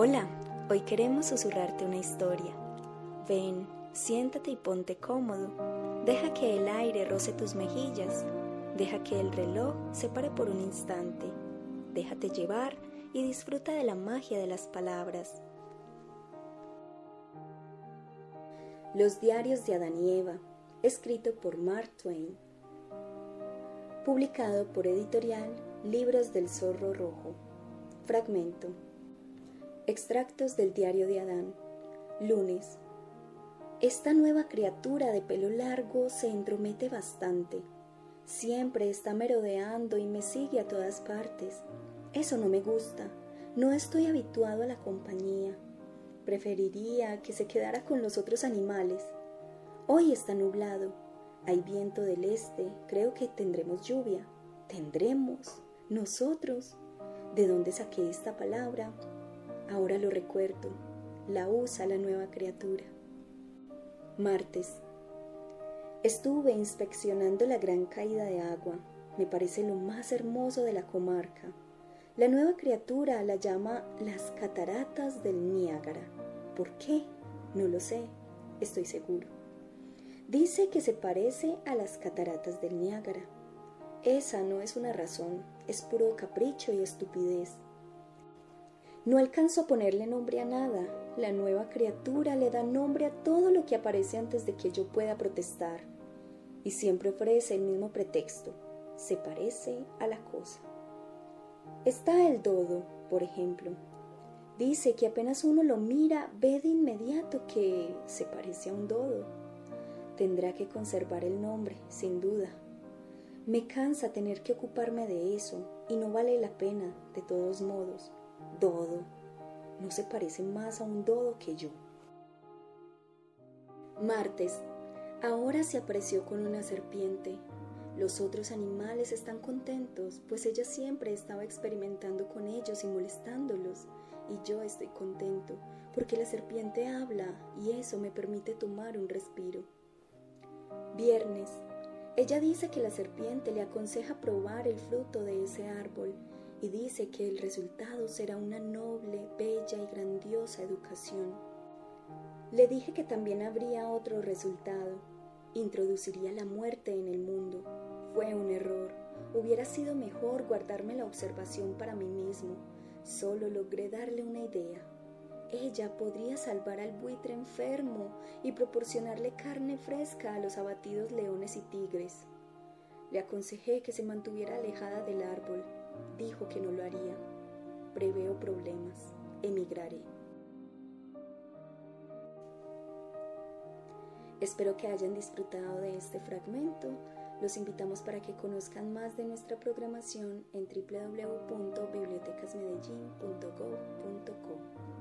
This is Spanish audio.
Hola, hoy queremos susurrarte una historia. Ven, siéntate y ponte cómodo. Deja que el aire roce tus mejillas. Deja que el reloj se pare por un instante. Déjate llevar y disfruta de la magia de las palabras. Los diarios de Adán y Eva, escrito por Mark Twain. Publicado por editorial Libros del Zorro Rojo. Fragmento. Extractos del diario de Adán. Lunes. Esta nueva criatura de pelo largo se entromete bastante. Siempre está merodeando y me sigue a todas partes. Eso no me gusta. No estoy habituado a la compañía. Preferiría que se quedara con los otros animales. Hoy está nublado. Hay viento del este. Creo que tendremos lluvia. Tendremos. Nosotros. ¿De dónde saqué esta palabra? Ahora lo recuerdo, la usa la nueva criatura. Martes. Estuve inspeccionando la gran caída de agua. Me parece lo más hermoso de la comarca. La nueva criatura la llama las cataratas del Niágara. ¿Por qué? No lo sé, estoy seguro. Dice que se parece a las cataratas del Niágara. Esa no es una razón, es puro capricho y estupidez. No alcanzo a ponerle nombre a nada. La nueva criatura le da nombre a todo lo que aparece antes de que yo pueda protestar. Y siempre ofrece el mismo pretexto. Se parece a la cosa. Está el dodo, por ejemplo. Dice que apenas uno lo mira, ve de inmediato que se parece a un dodo. Tendrá que conservar el nombre, sin duda. Me cansa tener que ocuparme de eso y no vale la pena, de todos modos. Dodo. No se parece más a un dodo que yo. Martes. Ahora se apareció con una serpiente. Los otros animales están contentos, pues ella siempre estaba experimentando con ellos y molestándolos. Y yo estoy contento, porque la serpiente habla y eso me permite tomar un respiro. Viernes. Ella dice que la serpiente le aconseja probar el fruto de ese árbol y dice que el resultado será una noble, bella y grandiosa educación. Le dije que también habría otro resultado, introduciría la muerte en el mundo. Fue un error, hubiera sido mejor guardarme la observación para mí mismo, solo logré darle una idea. Ella podría salvar al buitre enfermo y proporcionarle carne fresca a los abatidos leones y tigres. Le aconsejé que se mantuviera alejada del árbol, dijo que no lo haría. Preveo problemas. Emigraré. Espero que hayan disfrutado de este fragmento. Los invitamos para que conozcan más de nuestra programación en www.bibliotecasmedellin.gov.co.